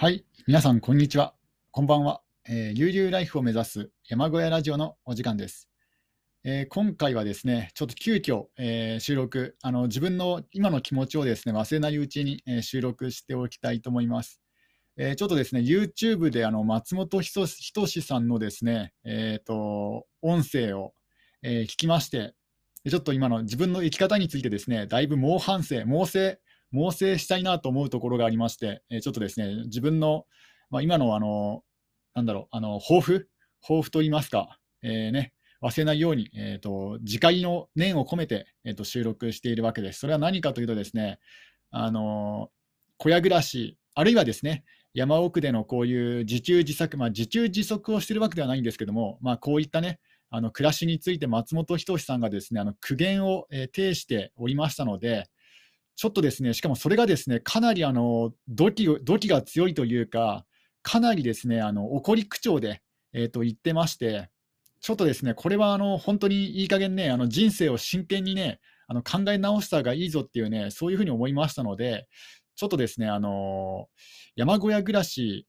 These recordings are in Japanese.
はい、皆さん、こんにちは。こんばんは。えー、悠々ライフを目指す山小屋ラジオのお時間です。えー、今回はですね、ちょっと急遽、えー、収録あの、自分の今の気持ちをですね忘れないうちに、えー、収録しておきたいと思います。えちょっとですね、YouTube であの松本人志さんのですね、えーと、音声を、え聞きまして、ちょっと今の自分の生き方についてですね、だいぶ猛反省、猛省、猛省したいなと思うところがありまして、えちょっとですね、自分の、まあ、今のあの、なんだろう、あの抱負、抱負と言いますか、えー、ね、忘れないように、えーと、自戒の念を込めて、えーと、収録しているわけです。それは何かというとですね、あの小屋暮らし、あるいはですね、山奥でのこういう自給自足、まあ、自給自足をしているわけではないんですけども、まあ、こういったね、あの暮らしについて松本人志さんがですねあの苦言を、え、呈しておりましたので、ちょっとですね、しかもそれがですね、かなりあの土器土器が強いというか、かなりですね、あの怒り口調で、えー、と言ってまして、ちょっとですね、これはあの本当にいい加減ね、あの人生を真剣にね、あの考え直した方がいいぞっていうね、そういうふうに思いましたので、ちょっとですね、あの山小屋暮らし、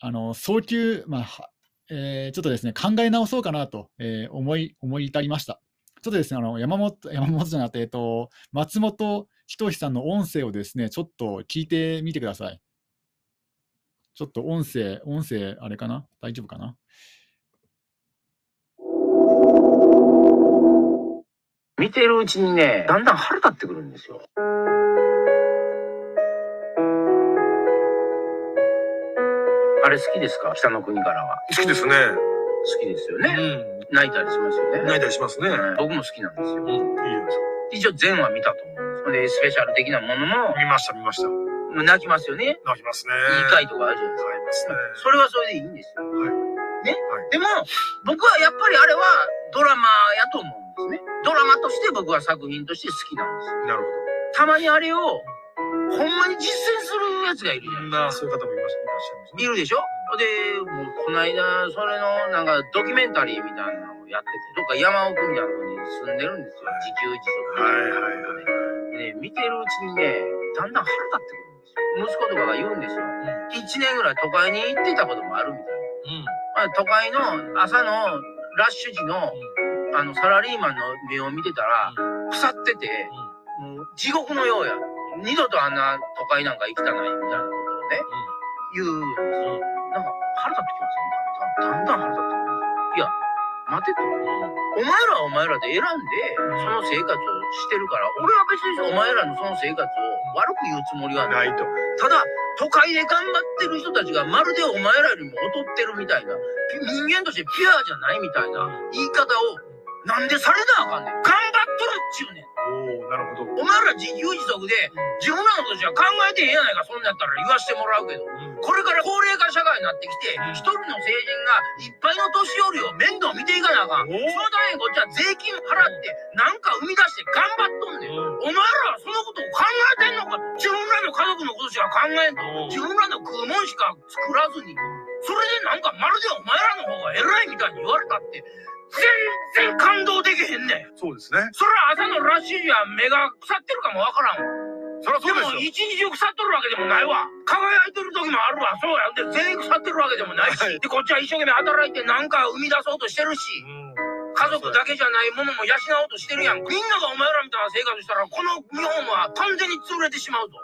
あの早急、まあえー、ちょっとですね、考え直そうかなと、えー、思い思い至りました。ちょっとですね、あの山本山本じゃなくて、えっと、松本人志さんの音声をですね、ちょっと聞いてみてください。ちょっと音声、音声、あれかな？大丈夫かな？見てるうちにね、だんだん腹立ってくるんですよ。あれ好きですか？北の国からは。好きですね。好きですよね。うん、泣いたりしますよね。泣いたりしますね。僕も好きなんですよ。うん、いいです一応全話見たと思う。で、スペシャル的なものも。見ました、見ました。泣きますよね。泣きますね。いい回とかあるじゃないですか。すね。それはそれでいいんですよ。はい。ね、はい、でも、僕はやっぱりあれはドラマやと思うんですね。ドラマとして僕は作品として好きなんですよ。なるほど。たまにあれを、ほんまに実践するやつがいるじゃないですか。まあ、そういう方もいましいらっしゃいます、ね。いるでしょ？で、もう、この間、それの、なんか、ドキュメンタリーみたいなのをやってて、どっか山奥みたいなとこに住んでるんですよ。自給自足。はいはいはい。ね、見てるうちにね、だんだん腹立ってくるんですよ。息子とかが言うんですよ。一、うん、年ぐらい都会に行ってたこともあるみたいな。うん、まあ、都会の朝のラッシュ時の、うん、あの、サラリーマンの目を見てたら、腐ってて、もう地獄のようや。二度とあんな都会なんか行きたないみたいなことをね、言うんですよ。なんか腹立ってきますよ、ね。だんだん腹立ってくる。いや、待てと。お前らはお前らで選んで、その生活をしてるから、俺は別にお前らのその生活を悪く言うつもりはないと。ただ、都会で頑張ってる人たちがまるでお前らよりも劣ってるみたいな、人間としてピュアじゃないみたいな言い方を、なんでされなあかんねん。頑張っとるっちゅうねん。おなるほど。お前ら自給自足で、自分らのことじゃ考えてへんやないか、そんなんやったら言わしてもらうけど。うんこれから高齢化社会になってきて、一人の成人がいっぱいの年寄りを面倒見ていかなあかん。そのためにこっちは税金払って、なんか生み出して頑張っとんねん。お前らはそのことを考えてんのか自分らの家族のことしか考えんと、自分らの食うもんしか作らずに、それでなんかまるでお前らの方が偉いみたいに言われたって、全然感動できへんねん。そうですね。それは朝のラッシュ時は目が腐ってるかもわからんわ。そそうですよ。でも一日中腐っとるわけでもないわ。輝いてる時もあるわ。そうや。で、全員腐ってるわけでもないし。で、こっちは一生懸命働いてなんか生み出そうとしてるし。家族だけじゃないものも養おうとしてるやん。みんながお前らみたいな生活したら、この日本は完全に潰れてしまうぞ。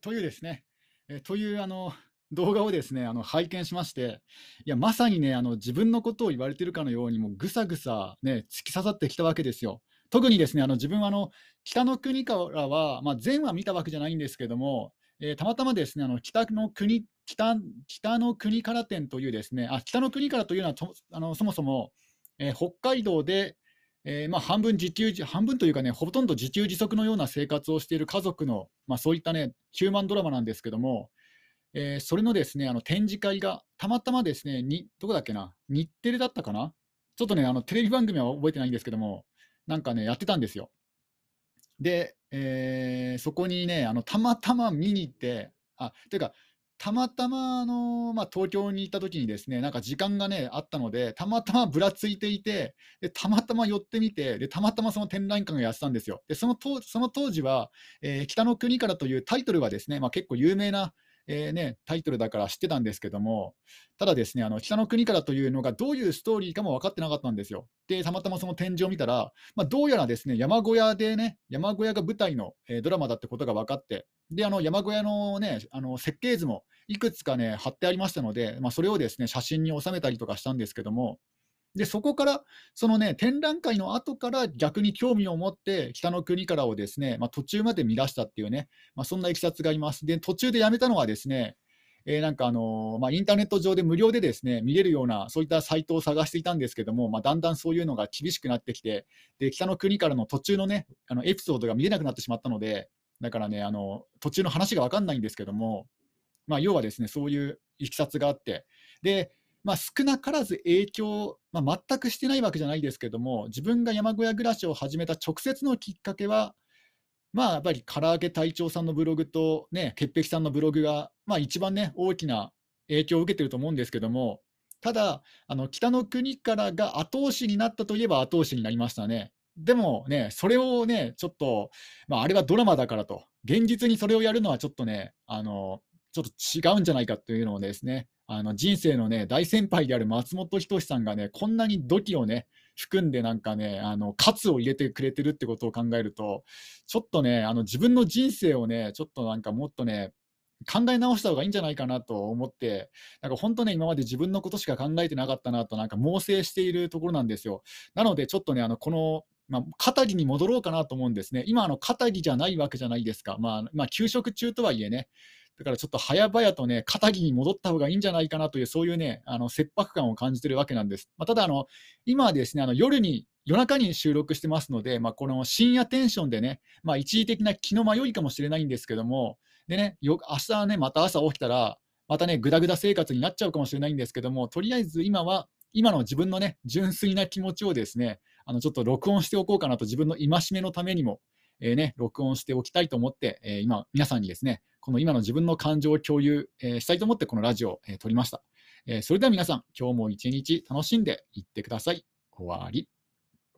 というですね、えというあの動画をですね、あの拝見しまして、いや、まさにね、あの自分のことを言われてるかのように、もうぐさぐさ、ね、突き刺さってきたわけですよ。特にですね、あの自分はあの北の国からは、まあ、全は見たわけじゃないんですけども、えー、たまたまですね、あの北の国北北の国から店というですね、あ北の国からというのはあのそもそも、えー、北海道で、えー、まあ、半分自給半分というかね、ほとんど自給自足のような生活をしている家族の、まあ、そういったね、ヒューマンドラマなんですけども、えー、それのですね、あの展示会がたまたまですね、にどこだっけな、日テレだったかな、ちょっとね、あのテレビ番組は覚えてないんですけども、なんかね、やってたんですよ。で、えー、そこにね、あのたまたま見に行って、あというか、たまたま、あのまあ、東京に行った時にですね、なんか時間がね、あったので、たまたまぶらついていて、でたまたま寄ってみて、でたまたまその展覧会がやってたんですよ。でその当その当時は、えー北の国からというタイトルはですね、まあ、結構有名な、えーね、タイトルだから知ってたんですけども、ただですね、あの北の国からというのがどういうストーリーかも分かってなかったんですよ。で、たまたまその展示を見たら、まあ、どうやらですね、山小屋でね、山小屋が舞台の、えードラマだってことが分かって、で、あの山小屋のね、あの設計図もいくつかね、貼ってありましたので、まあ、それをですね、写真に収めたりとかしたんですけども、で、そこから、そのね、展覧会の後から逆に興味を持って、北の国からをですね、まあ、途中まで見出したっていうね、まあ、そんないきさつがあります。で、途中でやめたのはですね、えーなんかあのーまあ、インターネット上で無料でですね見れるような、そういったサイトを探していたんですけども、まあ、だんだんそういうのが厳しくなってきて、で北の国からの途中のね、あのエピソードが見れなくなってしまったので、だからね、あの途中の話が分かんないんですけども、まあ、要はですね、そういういきさつがあって、で、まあ、少なからず影響、まあ、全くしてないわけじゃないですけども、自分が山小屋暮らしを始めた直接のきっかけは、まあ、やっぱり唐揚げ隊長さんのブログと、ね、潔癖さんのブログが、まあ、一番ね、大きな影響を受けてると思うんですけども、ただ、あの北の国からが後押しになったといえば後押しになりましたね。でもね、それをね、ちょっと、まあ、あれはドラマだからと、現実にそれをやるのはちょっとね、あのちょっと違うんじゃないかというのをですね、あの人生のね、大先輩である松本人志さんがね、こんなに土器をね、含んでなんかね、あの、喝を入れてくれてるってことを考えると、ちょっとね、あの自分の人生をね、ちょっとなんかもっとね、考え直した方がいいんじゃないかなと思って、なんか本当ね、今まで自分のことしか考えてなかったなと、なんか猛省しているところなんですよ。なので、ちょっとね、あのこの、まあ、語りに戻ろうかなと思うんですね。今、あの語りじゃないわけじゃないですか。まあ、まあ、休職中とはいえね、だからちょっと早々とね、肩着に戻った方がいいんじゃないかなという、そういうね、あの切迫感を感じてるわけなんです。まあ、ただあの、今はですね、あの夜に、夜中に収録してますので、まあ、この深夜テンションでね、まあ、一時的な気の迷いかもしれないんですけども、でね、よ明日ね、また朝起きたら、またね、ぐだぐだ生活になっちゃうかもしれないんですけども、とりあえず今は、今の自分のね、純粋な気持ちをですね、あのちょっと録音しておこうかなと、自分の戒めのためにも、えーね、録音しておきたいと思って、えー今、皆さんにですね、この今の自分の感情を共有、えーしたいと思って、このラジオを、え撮りました。えーそれでは皆さん、今日も一日楽しんでいってください。終わり。